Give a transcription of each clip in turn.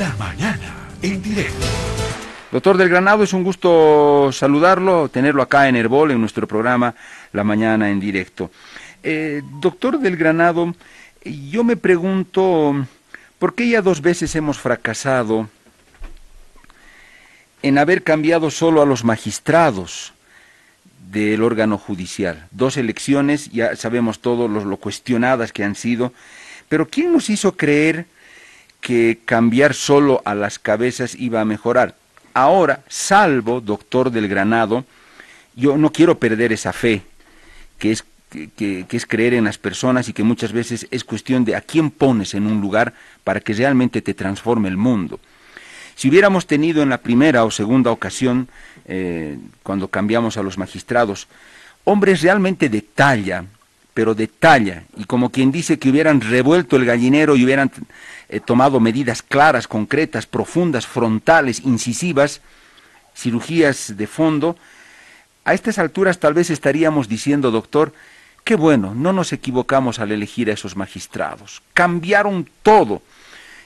La mañana en directo. Doctor del Granado, es un gusto saludarlo, tenerlo acá en Herbol, en nuestro programa La Mañana en directo. Eh, doctor del Granado, yo me pregunto, ¿por qué ya dos veces hemos fracasado en haber cambiado solo a los magistrados del órgano judicial? Dos elecciones, ya sabemos todos lo cuestionadas que han sido, pero ¿quién nos hizo creer que cambiar solo a las cabezas iba a mejorar? Ahora, salvo, doctor del Granado, yo no quiero perder esa fe, que es, que, es creer en las personas y que muchas veces es cuestión de a quién pones en un lugar para que realmente te transforme el mundo. Si hubiéramos tenido en la primera o segunda ocasión, eh, cuando cambiamos a los magistrados, hombres realmente de talla, pero de talla, y como quien dice que hubieran revuelto el gallinero y hubieran eh, tomado medidas claras, concretas, profundas, frontales, incisivas, cirugías de fondo, a estas alturas tal vez estaríamos diciendo, doctor, qué bueno, no nos equivocamos al elegir a esos magistrados. Cambiaron todo,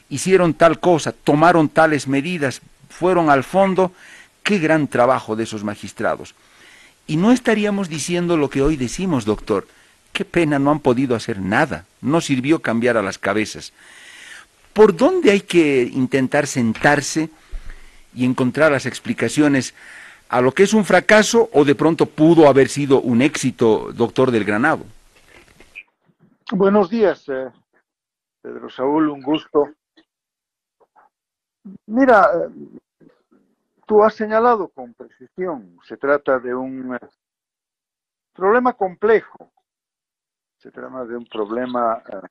hicieron tal cosa, tomaron tales medidas, fueron al fondo, qué gran trabajo de esos magistrados. Y no estaríamos diciendo lo que hoy decimos, doctor, Qué pena, no han podido hacer nada. No sirvió cambiar a las cabezas. ¿Por dónde hay que intentar sentarse y encontrar las explicaciones a lo que es un fracaso o de pronto pudo haber sido un éxito, doctor del Granado? Buenos días, eh, Pedro Saúl, un gusto. Mira, eh, tú has señalado con precisión, se trata de un eh, problema complejo se trata de un problema eh,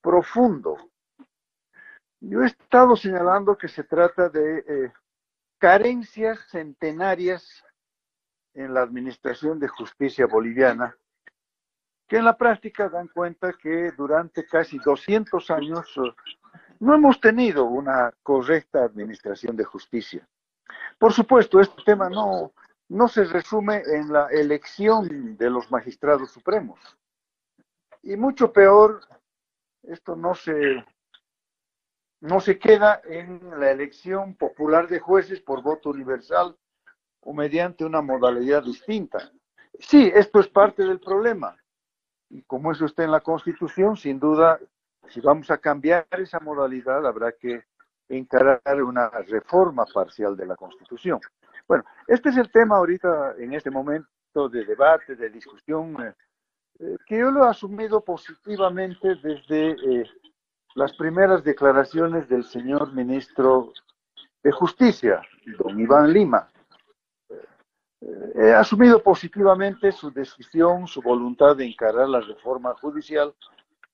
profundo. Yo he estado señalando que se trata de eh, carencias centenarias en la administración de justicia boliviana, que en la práctica dan cuenta que durante casi 200 años eh, no hemos tenido una correcta administración de justicia. Por supuesto, este tema no, no se resume en la elección de los magistrados supremos. Y mucho peor, esto no se, no se queda en la elección popular de jueces por voto universal o mediante una modalidad distinta. Sí, esto es parte del problema. Y como eso está en la Constitución, sin duda, si vamos a cambiar esa modalidad, habrá que encarar una reforma parcial de la Constitución. Bueno, este es el tema ahorita, en este momento de debate, de discusión eh, que yo lo he asumido positivamente desde eh, las primeras declaraciones del señor ministro de Justicia, don Iván Lima. Eh, he asumido positivamente su decisión, su voluntad de encarar la reforma judicial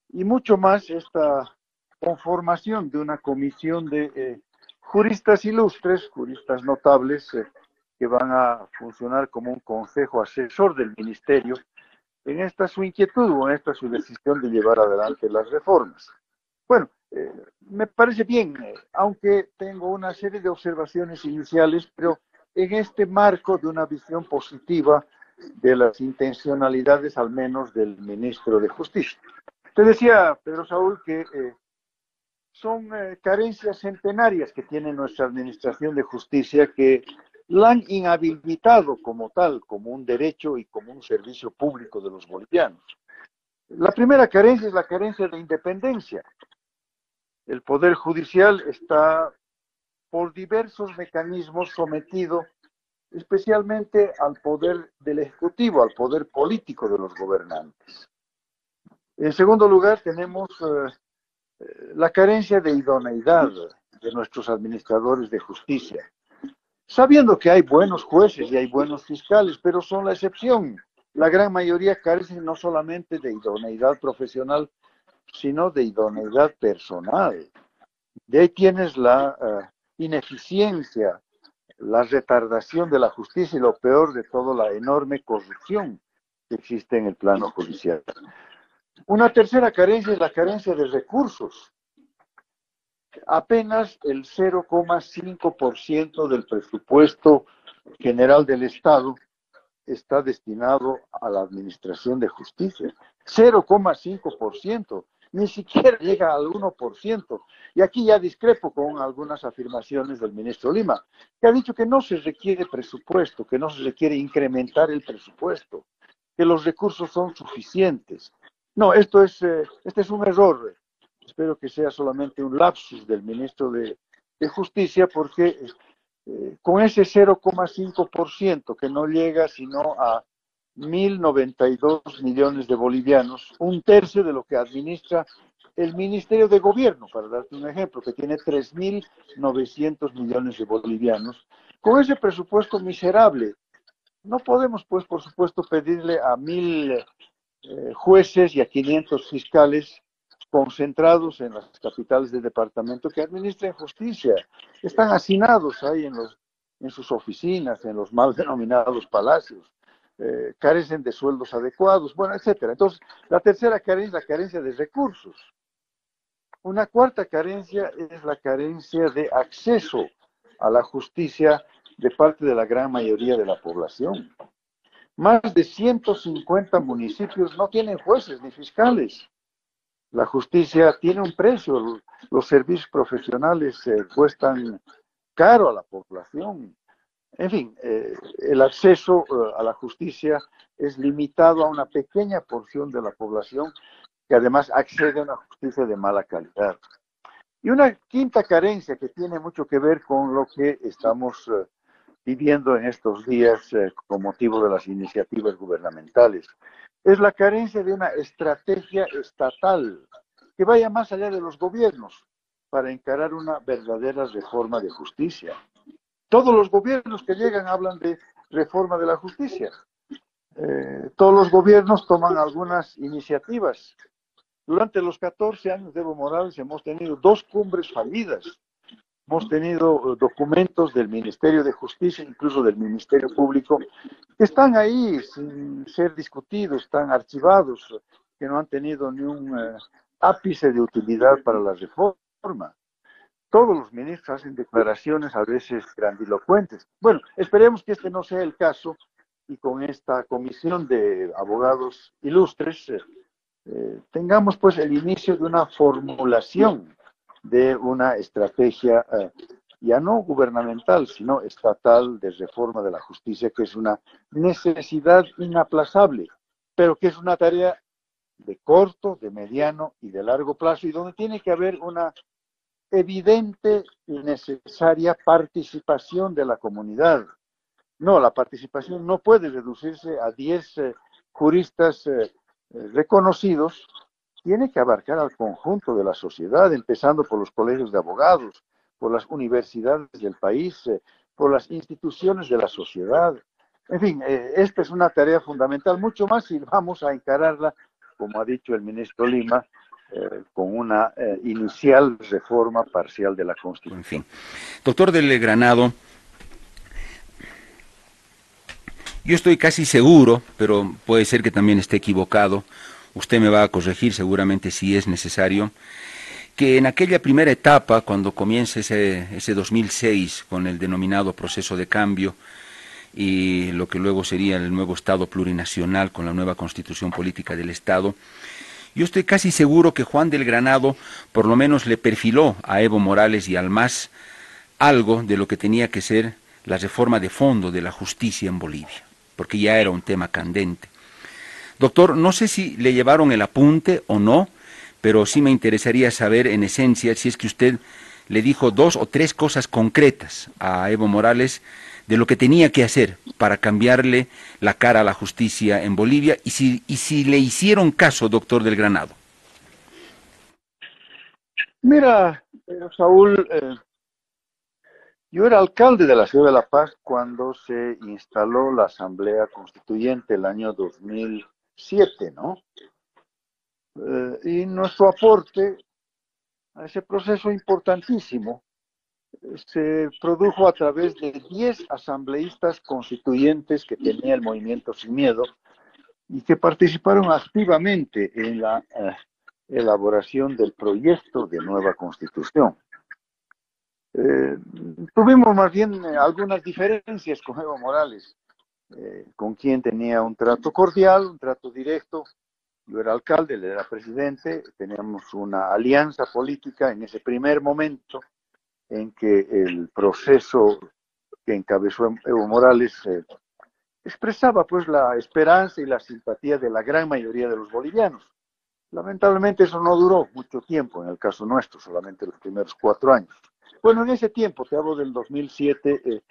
y mucho más esta conformación de una comisión de juristas ilustres, juristas notables, que van a funcionar como un consejo asesor del ministerio en esta su inquietud o en esta su decisión de llevar adelante las reformas. Bueno, eh, me parece bien, eh, aunque tengo una serie de observaciones iniciales, pero en este marco de una visión positiva de las intencionalidades al menos del ministro de Justicia. Te decía, Pedro Saúl, que eh, son carencias centenarias que tiene nuestra Administración de Justicia que la han inhabilitado como tal, como un derecho y como un servicio público de los bolivianos. La primera carencia es la carencia de independencia. El Poder Judicial está por diversos mecanismos sometido especialmente al poder del Ejecutivo, al poder político de los gobernantes. En segundo lugar, tenemos eh, eh, la carencia de idoneidad de nuestros administradores de justicia sabiendo que hay buenos jueces y hay buenos fiscales, pero son la excepción. La gran mayoría carecen no solamente de idoneidad profesional, sino de idoneidad personal. De ahí tienes la eh, ineficiencia, la retardación de la justicia y lo peor de todo, la enorme corrupción que existe en el plano judicial. Una tercera carencia es la carencia de recursos apenas el 0,5% del presupuesto general del Estado está destinado a la administración de justicia. 0,5%. ni siquiera llega al 1%. Y aquí ya discrepo con algunas afirmaciones del ministro Lima, que ha dicho que no se requiere presupuesto, que no se requiere incrementar el presupuesto, que los recursos son suficientes. No, esto es, eh, este es un error. Espero que sea solamente un lapsus del ministro de, Justicia, porque eh, con ese 0,5% que no llega sino a 1.092 millones de bolivianos, un tercio de lo que administra el Ministerio de Gobierno, para darte un ejemplo, que tiene 3.900 millones de bolivianos, con ese presupuesto miserable. No podemos, pues, por supuesto, pedirle a mil eh, jueces y a 500 fiscales concentrados en las capitales del departamento que administren justicia. Están hacinados ahí en, los, en sus oficinas, en los mal denominados palacios. Eh, carecen de sueldos adecuados, bueno, etcétera. Entonces, la tercera carencia es la carencia de recursos. Una cuarta carencia es la carencia de acceso a la justicia de parte de la gran mayoría de la población. Más de 150 municipios no tienen jueces ni fiscales. La justicia tiene un precio, los servicios profesionales cuestan caro a la población. En fin, eh, el acceso eh, a la justicia es limitado a una pequeña porción de la población que además accede a una justicia de mala calidad. Y una quinta carencia que tiene mucho que ver con lo que estamos eh, viviendo en estos días con motivo de las iniciativas gubernamentales, es la carencia de una estrategia estatal que vaya más allá de los gobiernos para encarar una verdadera reforma de justicia. Todos los gobiernos que llegan hablan de reforma de la justicia. Eh, todos los gobiernos toman algunas iniciativas. Durante los 14 años de Evo Morales hemos tenido dos cumbres fallidas. Hemos tenido eh, documentos del Ministerio de Justicia, incluso del Ministerio Público, que están ahí sin ser discutidos, están archivados, que no han tenido ni un eh, ápice de utilidad para la reforma todos los ministros hacen declaraciones a veces grandilocuentes. Bueno, esperemos que este no sea el caso y con esta comisión de abogados ilustres eh, tengamos pues el inicio de una formulación de una estrategia eh, ya no gubernamental, sino estatal de reforma de la justicia, que es una necesidad inaplazable, pero que es una tarea de corto, de mediano y de largo plazo y donde tiene que haber una evidente y necesaria participación de la comunidad. No, la participación no puede reducirse a 10 eh, juristas eh, reconocidos, tiene que abarcar al conjunto de la sociedad, empezando por los colegios de abogados, por las universidades del país, por las instituciones de la sociedad. En fin, esta es una tarea fundamental, mucho más si vamos a encararla, como ha dicho el ministro Lima, eh, con una eh, inicial reforma parcial de la Constitución. En fin. Doctor del Granado, yo estoy casi seguro, pero puede ser que también esté equivocado, usted me va a corregir seguramente si es necesario, que en aquella primera etapa, cuando comienza ese, ese 2006 con el denominado proceso de cambio, y lo que luego sería el nuevo Estado plurinacional con la nueva constitución política del Estado, yo estoy casi seguro que Juan del Granado por lo menos le perfiló a Evo Morales y al MAS algo de lo que tenía que ser la reforma de fondo de la justicia en Bolivia, porque ya era un tema candente. Doctor, no sé si le llevaron el apunte o no, pero sí me interesaría saber en esencia si es que usted le dijo dos o tres cosas concretas a Evo Morales de lo que tenía que hacer para cambiarle la cara a la justicia en Bolivia y si, y si le hicieron caso, doctor del Granado. Mira, eh, Saúl, eh, yo era alcalde de la ciudad de La Paz cuando se instaló la Asamblea Constituyente el año 2007, ¿no? Eh, y nuestro aporte a ese proceso importantísimo se produjo a través de 10 asambleístas constituyentes que tenía el movimiento Sin Miedo y que participaron activamente en la eh, elaboración del proyecto de nueva constitución. Eh, tuvimos más bien eh, algunas diferencias con Evo Morales, con quien tenía un trato cordial, un trato directo, Yo era alcalde, él era presidente, teníamos una alianza política en ese primer momento en que el proceso que encabezó Evo Morales eh, expresaba pues la esperanza y la simpatía de la gran mayoría de los bolivianos. Lamentablemente eso no duró mucho tiempo, en el caso nuestro, solamente los primeros cuatro años. Bueno, en ese tiempo, te hablo del 2007, eh,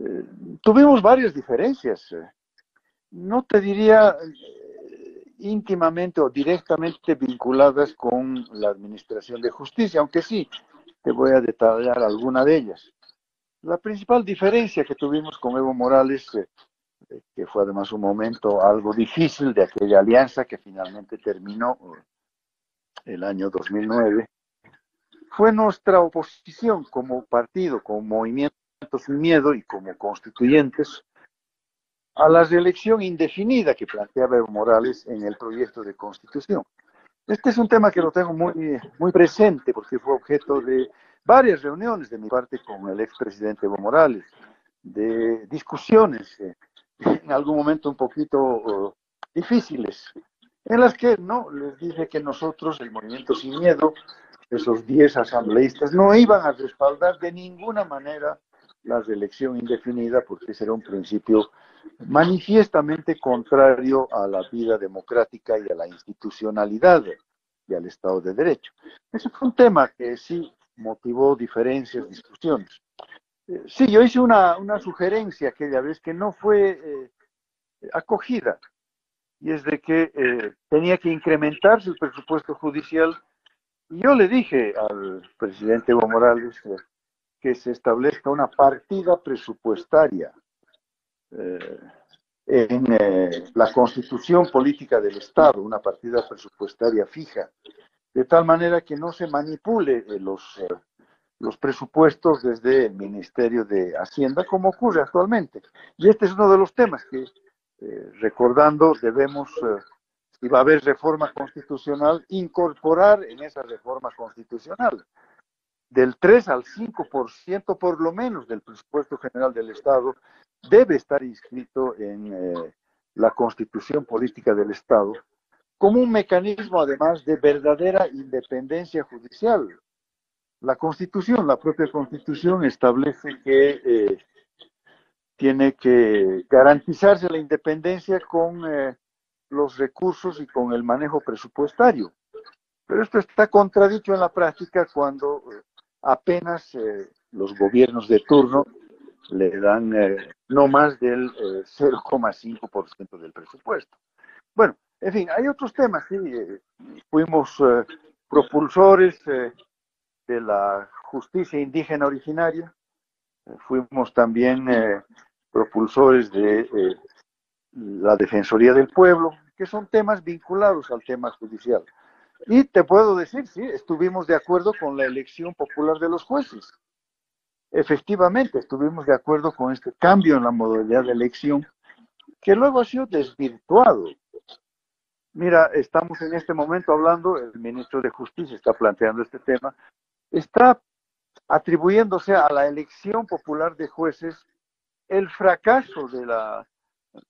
eh, tuvimos varias diferencias. Eh. no te diría íntimamente o directamente vinculadas con la Administración de Justicia, aunque sí, te voy a detallar alguna de ellas. La principal diferencia que tuvimos con Evo Morales que fue además un momento algo difícil de aquella alianza que finalmente terminó el año 2009, fue nuestra oposición como partido, como movimiento sin miedo y como constituyentes a la reelección indefinida que planteaba Evo Morales en el proyecto de constitución. Este es un tema que lo tengo muy, muy presente porque fue objeto de varias reuniones de mi parte con el expresidente Evo Morales, de discusiones eh, en algún momento un poquito uh, difíciles, en las que no les dije que nosotros, el Movimiento Sin Miedo, esos 10 asambleístas, no iban a respaldar de ninguna manera la reelección indefinida, porque ese era un principio manifiestamente contrario a la vida democrática y a la institucionalidad y al Estado de Derecho. Ese fue un tema que sí motivó diferencias, discusiones. Sí, yo hice una, sugerencia aquella vez que no fue eh, acogida, y es de que eh, tenía que incrementarse el presupuesto judicial. Y yo le dije al presidente Evo Morales que se establezca una partida presupuestaria eh, en la constitución política del Estado, una partida presupuestaria fija, de tal manera que no se manipule los los presupuestos desde el Ministerio de Hacienda, como ocurre actualmente. Y este es uno de los temas que, eh, recordando, debemos, eh, si va a haber reforma constitucional, incorporar en esa reforma constitucional del 3 al 5% por lo menos del presupuesto general del Estado debe estar inscrito en eh, la constitución política del Estado como un mecanismo además de verdadera independencia judicial la Constitución, la propia Constitución establece que eh, tiene que garantizarse la independencia con eh, los recursos y con el manejo presupuestario. Pero esto está contradicho en la práctica cuando eh, apenas los gobiernos de turno le dan no más del 0,5% del presupuesto. Bueno, en fin, hay otros temas, sí, fuimos propulsores de la justicia indígena originaria. Eh, fuimos también eh, propulsores de eh, la Defensoría del Pueblo, que son temas vinculados al tema judicial. Y te puedo decir, sí, estuvimos de acuerdo con la elección popular de los jueces. Efectivamente, estuvimos de acuerdo con este cambio en la modalidad de elección, que luego ha sido desvirtuado. Mira, estamos en este momento hablando, el ministro de Justicia está planteando este tema, está atribuyéndose a la elección popular de jueces el fracaso de la,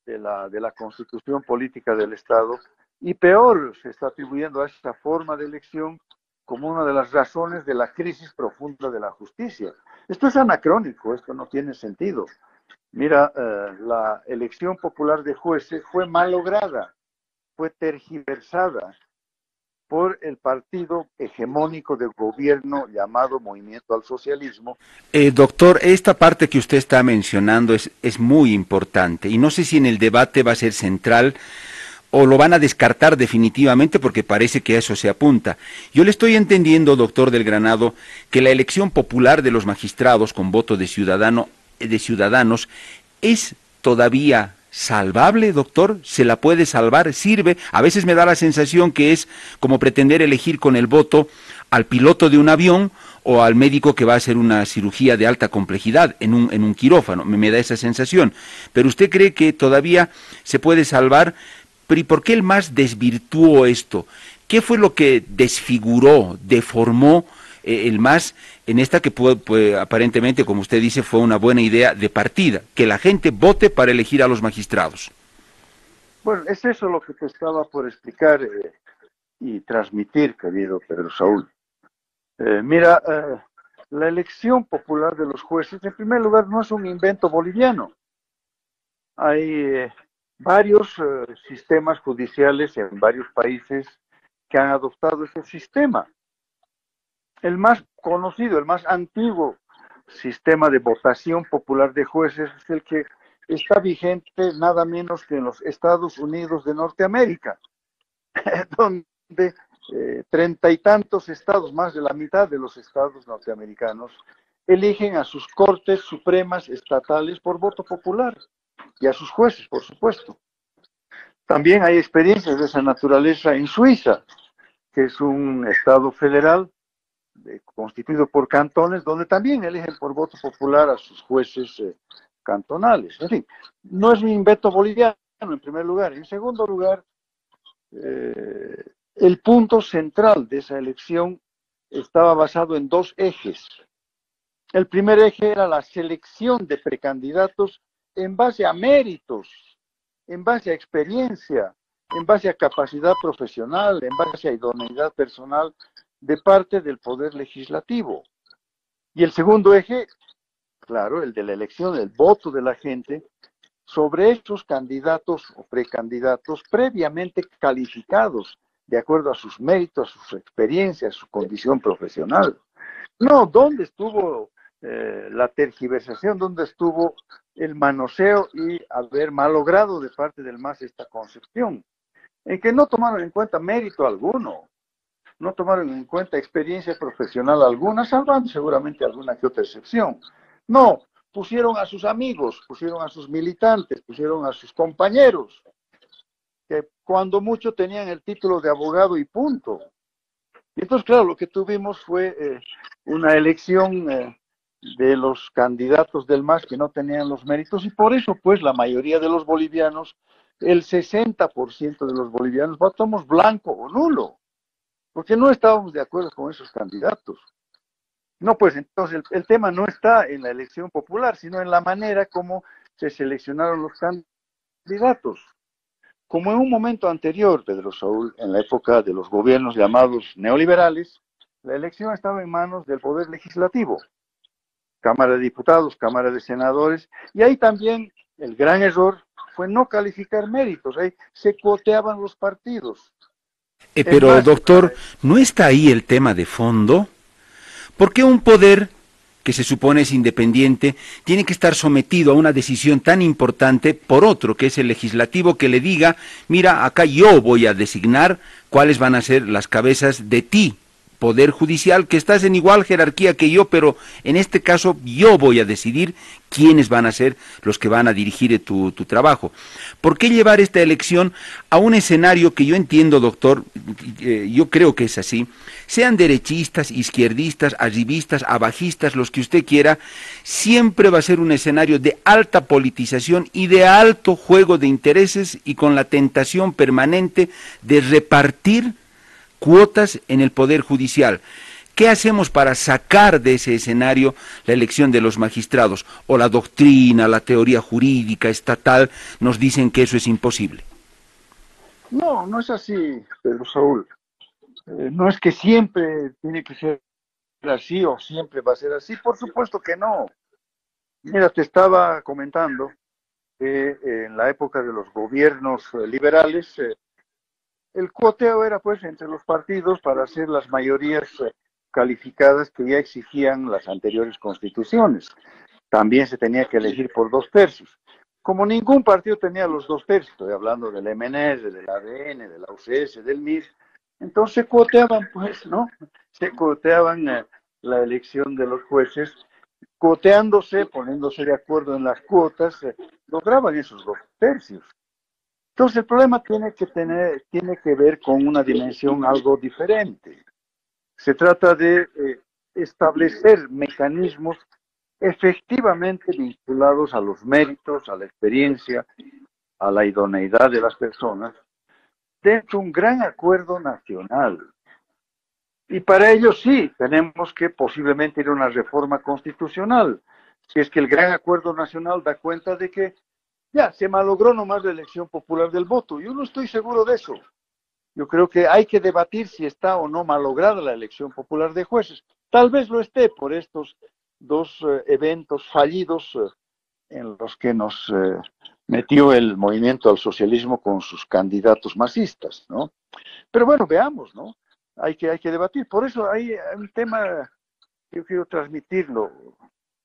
de la, de la constitución política del Estado y peor, se está atribuyendo a esta forma de elección como una de las razones de la crisis profunda de la justicia. Esto es anacrónico, esto no tiene sentido. Mira, eh, la elección popular de jueces fue malograda, fue tergiversada, por el partido hegemónico del gobierno llamado Movimiento al Socialismo. Eh, doctor, esta parte que usted está mencionando es, es muy importante y no sé si en el debate va a ser central o lo van a descartar definitivamente porque parece que a eso se apunta. Yo le estoy entendiendo, doctor del Granado, que la elección popular de los magistrados con voto de ciudadano de ciudadanos es todavía salvable, doctor? ¿Se la puede salvar? ¿Sirve? A veces me da la sensación que es como pretender elegir con el voto al piloto de un avión o al médico que va a hacer una cirugía de alta complejidad en un, en un quirófano. Me, me da esa sensación. Pero usted cree que todavía se puede salvar. ¿Pero y por qué el más desvirtuó esto? ¿Qué fue lo que desfiguró, deformó eh, el más en esta que puede, aparentemente, como usted dice, fue una buena idea de partida, que la gente vote para elegir a los magistrados. Bueno, es eso lo que te estaba por explicar eh, y transmitir, querido Pedro Saúl. Eh, mira, la elección popular de los jueces, en primer lugar, no es un invento boliviano. Hay varios sistemas judiciales en varios países que han adoptado ese sistema. El más conocido, el más antiguo sistema de votación popular de jueces es el que está vigente nada menos que en los Estados Unidos de Norteamérica, donde eh, treinta y tantos estados, más de la mitad de los estados norteamericanos, eligen a sus cortes supremas estatales por voto popular y a sus jueces, por supuesto. También hay experiencias de esa naturaleza en Suiza, que es un estado federal constituido por cantones, donde también eligen por voto popular a sus jueces eh, cantonales. En fin, no es un invento boliviano en primer lugar. En segundo lugar, eh, el punto central de esa elección estaba basado en dos ejes. El primer eje era la selección de precandidatos en base a méritos, en base a experiencia, en base a capacidad profesional, en base a idoneidad personal de parte del Poder Legislativo. Y el segundo eje, claro, el de la elección, el voto de la gente, sobre estos candidatos o precandidatos previamente calificados de acuerdo a sus méritos, a sus experiencias, a su condición profesional. No, ¿dónde estuvo eh, la tergiversación? ¿Dónde estuvo el manoseo y haber malogrado de parte del MAS esta concepción? En que no tomaron en cuenta mérito alguno no tomaron en cuenta experiencia profesional alguna, salvando seguramente alguna que otra excepción. No, pusieron a sus amigos, pusieron a sus militantes, pusieron a sus compañeros, que cuando mucho tenían el título de abogado y punto. Y entonces, claro, lo que tuvimos fue eh, una elección eh, de los candidatos del MAS que no tenían los méritos y por eso, pues, la mayoría de los bolivianos, el 60% de los bolivianos votamos blanco o nulo porque no estábamos de acuerdo con esos candidatos. No, pues entonces el, tema no está en la elección popular, sino en la manera como se seleccionaron los candidatos. Como en un momento anterior, Pedro Saúl, en la época de los gobiernos llamados neoliberales, la elección estaba en manos del Poder Legislativo, Cámara de Diputados, Cámara de Senadores, y ahí también el gran error fue no calificar méritos, ahí se coteaban los partidos. Eh, pero, doctor, ¿no está ahí el tema de fondo? ¿Por qué un poder que se supone es independiente, tiene que estar sometido a una decisión tan importante por otro, que es el legislativo, que le diga, mira, acá yo voy a designar cuáles van a ser las cabezas de ti, Poder Judicial, que estás en igual jerarquía que yo, pero en este caso yo voy a decidir quiénes van a ser los que van a dirigir tu, tu trabajo. ¿Por qué llevar esta elección a un escenario que yo entiendo, doctor, eh, yo creo que es así, sean derechistas, izquierdistas, arribistas, abajistas, los que usted quiera, siempre va a ser un escenario de alta politización y de alto juego de intereses y con la tentación permanente de repartir cuotas en el Poder Judicial. ¿Qué hacemos para sacar de ese escenario la elección de los magistrados? ¿O la doctrina, la teoría jurídica estatal nos dicen que eso es imposible? No, no es así, Pedro Saúl. Eh, no es que siempre tiene que ser así o siempre va a ser así. Por supuesto que no. Mira, te estaba comentando que en la época de los gobiernos eh, liberales, eh, el cuoteo era pues entre los partidos para hacer las mayorías eh, calificadas que ya exigían las anteriores constituciones. También se tenía que elegir por dos tercios. Como ningún partido tenía los dos tercios, estoy hablando del MNS, del ADN, de la UCS, del MIS, entonces cuoteaban, pues, ¿no? Se cuoteaban eh, la elección de los jueces, cuoteándose, poniéndose de acuerdo en las cuotas, eh, lograban esos dos tercios. Entonces el problema tiene que, tener, tiene que ver con una dimensión algo diferente. Se trata de eh, establecer mecanismos efectivamente vinculados a los méritos, a la experiencia, a la idoneidad de las personas, dentro de un gran acuerdo nacional. Y para ello sí, tenemos que posiblemente ir a una reforma constitucional, si es que el gran acuerdo nacional da cuenta de que ya, se malogró nomás la elección popular del voto. Yo no estoy seguro de eso. Yo creo que hay que debatir si está o no malograda la elección popular de jueces. Tal vez lo esté por estos dos eh, eventos fallidos eh, en los que nos eh, metió el movimiento al socialismo con sus candidatos masistas, ¿no? Pero bueno, veamos, ¿no? Hay que, hay que debatir. Por eso hay un tema yo quiero transmitirlo,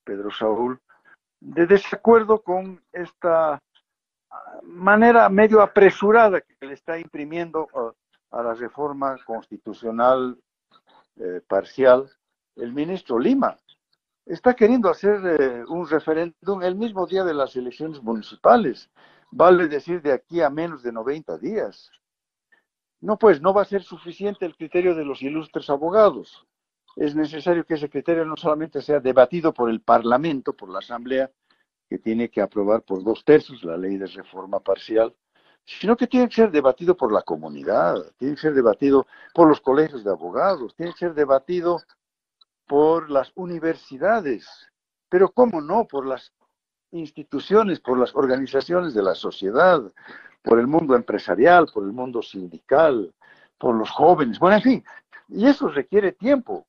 Pedro Saúl, de desacuerdo con esta manera medio apresurada que le está imprimiendo a, la reforma constitucional eh, parcial el ministro Lima. Está queriendo hacer eh, un referéndum el mismo día de las elecciones municipales, vale decir de aquí a menos de 90 días. No, pues no va a ser suficiente el criterio de los ilustres abogados. Es necesario que ese criterio no solamente sea debatido por el Parlamento, por la Asamblea, que tiene que aprobar por dos tercios la ley de reforma parcial, sino que tiene que ser debatido por la comunidad, tiene que ser debatido por los colegios de abogados, tiene que ser debatido por las universidades, pero cómo no, por las instituciones, por las organizaciones de la sociedad, por el mundo empresarial, por el mundo sindical, por los jóvenes, bueno, en fin, y eso requiere tiempo.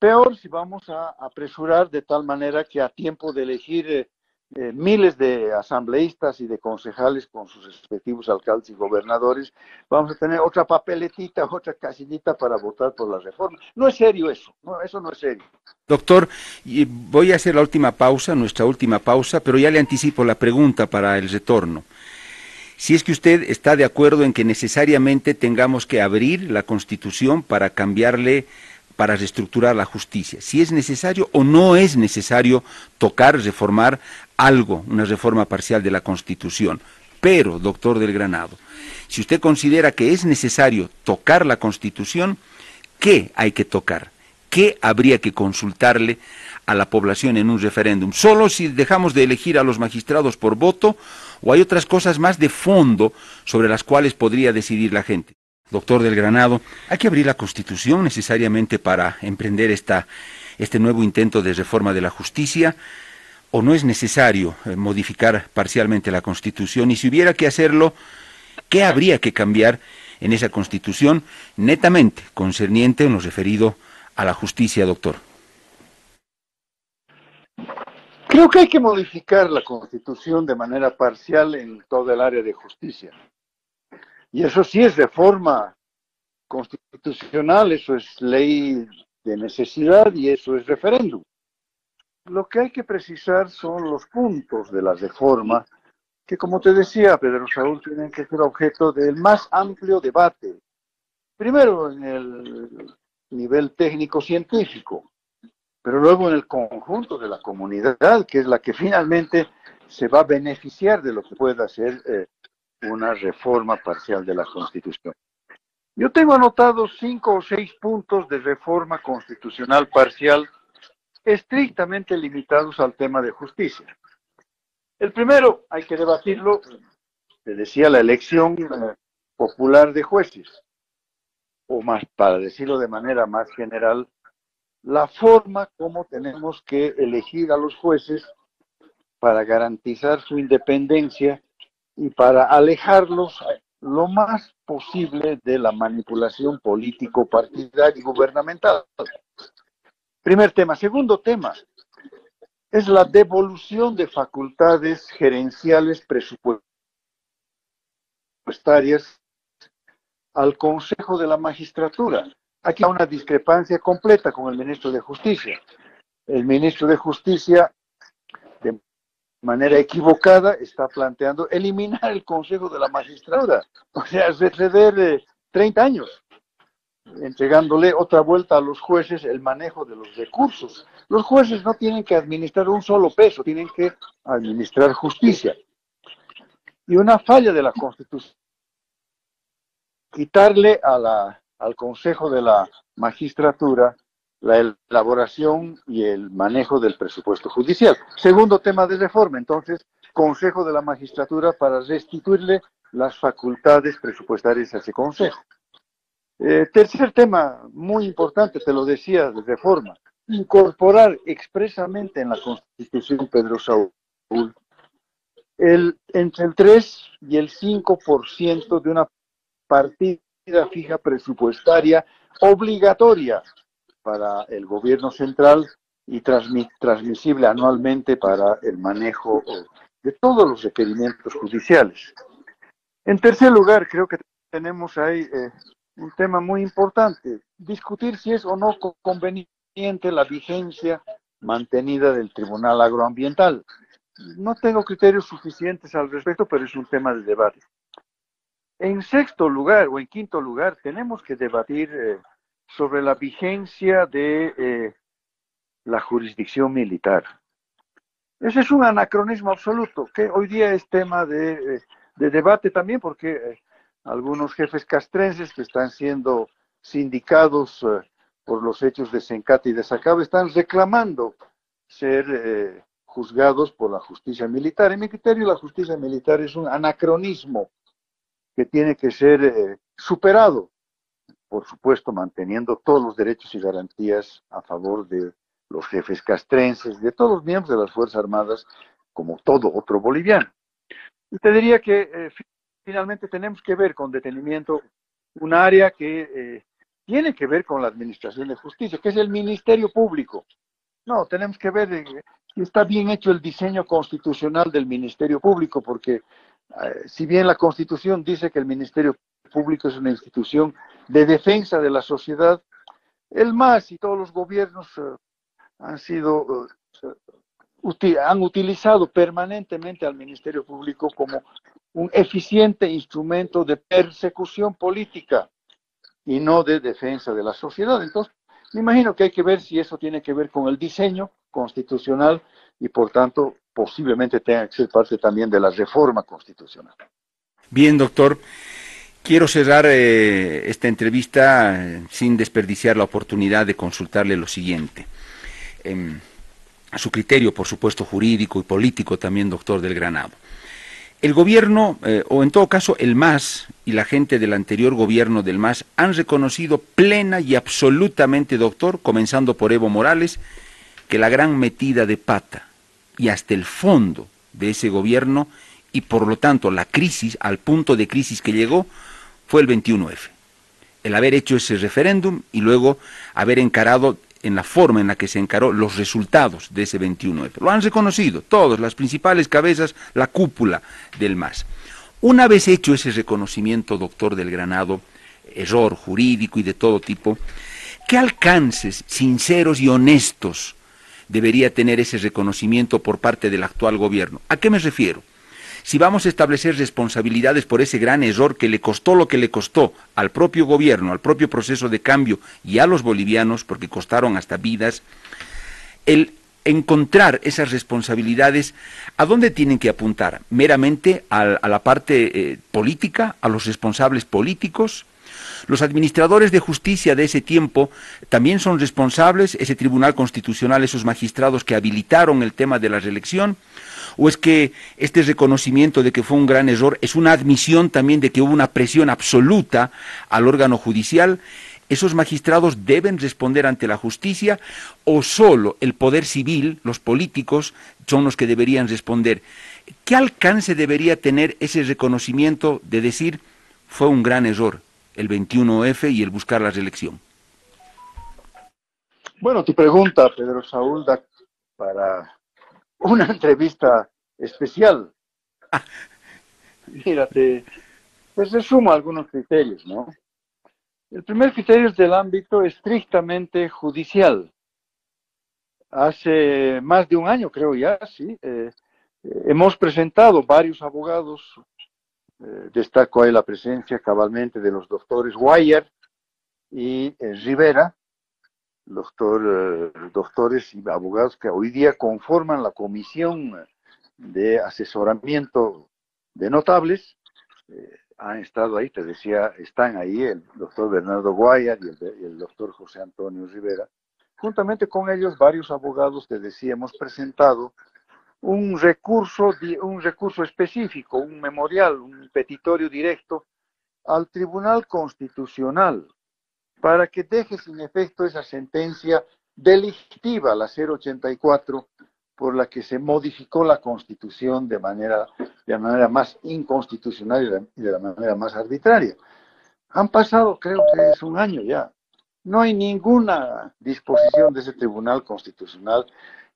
Peor si vamos a apresurar de tal manera que a tiempo de elegir eh, eh, miles de asambleístas y de concejales con sus respectivos alcaldes y gobernadores, vamos a tener otra papeletita, otra casillita para votar por la reforma. No es serio eso, no, eso no es serio. Doctor, voy a hacer la última pausa, nuestra última pausa, pero ya le anticipo la pregunta para el retorno. Si es que usted está de acuerdo en que necesariamente tengamos que abrir la Constitución para cambiarle para reestructurar la justicia, si es necesario o no es necesario tocar, reformar algo, una reforma parcial de la Constitución. Pero, doctor del Granado, si usted considera que es necesario tocar la Constitución, ¿qué hay que tocar? ¿Qué habría que consultarle a la población en un referéndum? ¿Solo si dejamos de elegir a los magistrados por voto o hay otras cosas más de fondo sobre las cuales podría decidir la gente? Doctor del Granado, hay que abrir la Constitución necesariamente para emprender esta, este nuevo intento de reforma de la justicia, o no es necesario eh, modificar parcialmente la Constitución, y si hubiera que hacerlo, ¿qué habría que cambiar en esa Constitución netamente concerniente en lo referido a la justicia, doctor? Creo que hay que modificar la Constitución de manera parcial en todo el área de justicia. Y eso sí es reforma constitucional, eso es ley de necesidad y eso es referéndum. Lo que hay que precisar son los puntos de la reforma que, como te decía Pedro Saúl, tienen que ser objeto del más amplio debate. Primero en el nivel técnico-científico, pero luego en el conjunto de la comunidad, que es la que finalmente se va a beneficiar de lo que pueda ser eh, una reforma parcial de la Constitución. Yo tengo anotados cinco o seis puntos de reforma constitucional parcial estrictamente limitados al tema de justicia. El primero, hay que debatirlo, se decía la elección eh, popular de jueces, o más, para decirlo de manera más general, la forma como tenemos que elegir a los jueces para garantizar su independencia y para alejarlos lo más posible de la manipulación político, partidaria y gubernamental. Primer tema. Segundo tema es la devolución de facultades gerenciales presupuestarias al Consejo de la Magistratura. Aquí hay una discrepancia completa con el ministro de Justicia. El ministro de Justicia manera equivocada está planteando eliminar el Consejo de la Magistratura, o sea, retroceder 30 años, entregándole otra vuelta a los jueces el manejo de los recursos. Los jueces no tienen que administrar un solo peso, tienen que administrar justicia. Y una falla de la Constitución, quitarle a la, al Consejo de la Magistratura la elaboración y el manejo del presupuesto judicial. Segundo tema de reforma, entonces, Consejo de la Magistratura para restituirle las facultades presupuestarias a ese Consejo. Eh, tercer tema, muy importante, te lo decía, de reforma, incorporar expresamente en la Constitución, Pedro Saúl, el, entre el 3 y el 5% de una partida fija presupuestaria obligatoria para el gobierno central y transmisible anualmente para el manejo de todos los requerimientos judiciales. En tercer lugar, creo que tenemos ahí eh, un tema muy importante, discutir si es o no conveniente la vigencia mantenida del Tribunal Agroambiental. No tengo criterios suficientes al respecto, pero es un tema de debate. En sexto lugar o en quinto lugar, tenemos que debatir eh, sobre la vigencia de eh, la jurisdicción militar. Ese es un anacronismo absoluto, que hoy día es tema de, eh, debate también, porque algunos jefes castrenses que están siendo sindicados por los hechos de Sencate y de Sacaba están reclamando ser juzgados por la justicia militar. En mi criterio, la justicia militar es un anacronismo que tiene que ser eh, superado, por supuesto manteniendo todos los derechos y garantías a favor de los jefes castrenses, de todos los miembros de las Fuerzas Armadas, como todo otro boliviano. Y te diría que eh, finalmente tenemos que ver con detenimiento un área que eh, tiene que ver con la Administración de Justicia, que es el Ministerio Público. No, tenemos que ver si está bien hecho el diseño constitucional del Ministerio Público, porque eh, si bien la Constitución dice que el Ministerio Público es una institución de defensa de la sociedad, el MAS y todos los gobiernos eh, han sido eh, han utilizado permanentemente al Ministerio Público como un eficiente instrumento de persecución política y no de defensa de la sociedad. Entonces, me imagino que hay que ver si eso tiene que ver con el diseño constitucional y por tanto posiblemente tenga que ser parte también de la reforma constitucional. Bien, doctor. Quiero cerrar eh, esta entrevista eh, sin desperdiciar la oportunidad de consultarle lo siguiente. Em, a su criterio, por supuesto, jurídico y político también, doctor del Granado. El gobierno, eh, o en todo caso el MAS y la gente del anterior gobierno del MAS, han reconocido plena y absolutamente, doctor, comenzando por Evo Morales, que la gran metida de pata y hasta el fondo de ese gobierno y por lo tanto la crisis, al punto de crisis que llegó, fue el 21F. El haber hecho ese referéndum y luego haber encarado en la forma en la que se encaró los resultados de ese 21F. Lo han reconocido todos, las principales cabezas, la cúpula del MAS. Una vez hecho ese reconocimiento, doctor del Granado, error jurídico y de todo tipo, ¿qué alcances sinceros y honestos debería tener ese reconocimiento por parte del actual gobierno. ¿A qué me refiero? Si vamos a establecer responsabilidades por ese gran error que le costó lo que le costó al propio gobierno, al propio proceso de cambio y a los bolivianos, porque costaron hasta vidas, el encontrar esas responsabilidades, ¿a dónde tienen que apuntar? ¿Meramente a, la parte eh, política, a los responsables políticos? Los administradores de justicia de ese tiempo también son responsables, ese Tribunal Constitucional, esos magistrados que habilitaron el tema de la reelección, o es que este reconocimiento de que fue un gran error es una admisión también de que hubo una presión absoluta al órgano judicial. ¿Esos magistrados deben responder ante la justicia o solo el poder civil, los políticos, son los que deberían responder? ¿Qué alcance debería tener ese reconocimiento de decir fue un gran error? El 21F y el buscar la reelección? Bueno, tu pregunta, Pedro Saúl, da para una entrevista especial. Ah. Mírate, pues resumo algunos criterios, ¿no? El primer criterio es del ámbito estrictamente judicial. Hace más de un año, creo ya, sí, eh, eh, hemos presentado varios abogados eh, destaco ahí la presencia cabalmente de los doctores Guayar y eh, Rivera, eh, doctores y abogados que hoy día conforman la comisión de asesoramiento de notables. han estado ahí, te decía, están ahí el doctor Bernardo Guayar y el, el doctor José Antonio Rivera. Juntamente con ellos, varios abogados, te decía, hemos presentado un recurso, un recurso específico, un memorial, un petitorio directo al Tribunal Constitucional para que deje sin efecto esa sentencia delictiva, la 084, por la que se modificó la Constitución de manera, de manera más inconstitucional y de la manera más arbitraria. Han pasado, creo que es un año ya. No hay ninguna disposición de ese Tribunal Constitucional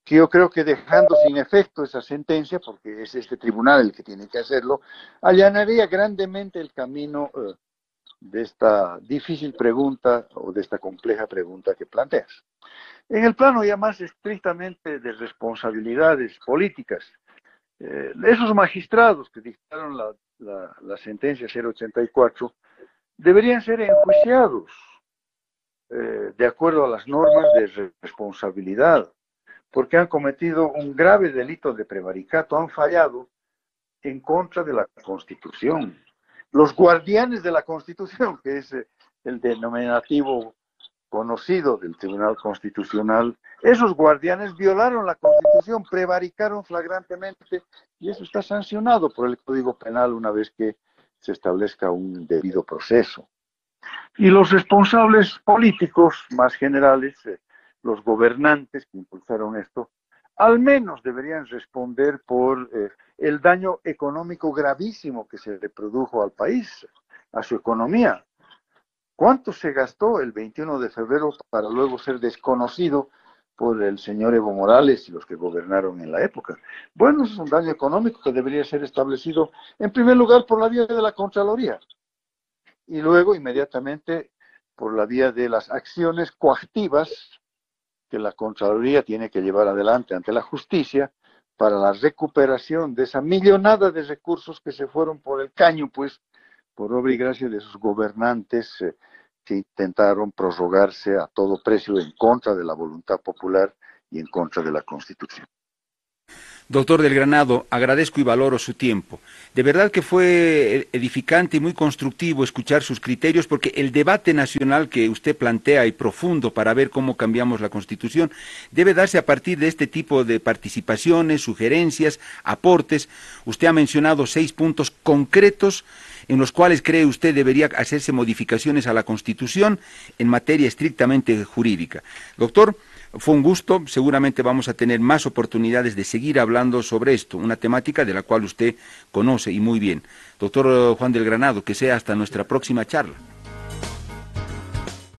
que yo creo que dejando sin efecto esa sentencia, porque es este tribunal el que tiene que hacerlo, allanaría grandemente el camino eh, de esta difícil pregunta o de esta compleja pregunta que planteas. En el plano ya más estrictamente de responsabilidades políticas, eh, esos magistrados que dictaron la, la, la, sentencia 084 deberían ser enjuiciados eh, de acuerdo a las normas de responsabilidad porque han cometido un grave delito de prevaricato, han fallado en contra de la Constitución. Los guardianes de la Constitución, que es eh, el denominativo conocido del Tribunal Constitucional, esos guardianes violaron la Constitución, prevaricaron flagrantemente y eso está sancionado por el Código Penal una vez que se establezca un debido proceso. Y los responsables políticos más generales, eh, los gobernantes que impulsaron esto, al menos deberían responder por eh, el daño económico gravísimo que se le produjo al país, a su economía. ¿Cuánto se gastó el 21 de febrero para luego ser desconocido por el señor Evo Morales y los que gobernaron en la época? Bueno, es un daño económico que debería ser establecido en primer lugar por la vía de la Contraloría y luego inmediatamente por la vía de las acciones coactivas que la Contraloría tiene que llevar adelante ante la justicia para la recuperación de esa millonada de recursos que se fueron por el caño, pues, por obra y gracia de sus gobernantes eh, que intentaron prorrogarse a todo precio en contra de la voluntad popular y en contra de la Constitución. Doctor del Granado, agradezco y valoro su tiempo. De verdad que fue edificante y muy constructivo escuchar sus criterios porque el debate nacional que usted plantea y profundo para ver cómo cambiamos la Constitución debe darse a partir de este tipo de participaciones, sugerencias, aportes. Usted ha mencionado seis puntos concretos en los cuales cree usted debería hacerse modificaciones a la Constitución en materia estrictamente jurídica. Doctor, fue un gusto, seguramente vamos a tener más oportunidades de seguir hablando sobre esto, una temática de la cual usted conoce y muy bien. Doctor Juan del Granado, que sea hasta nuestra próxima charla.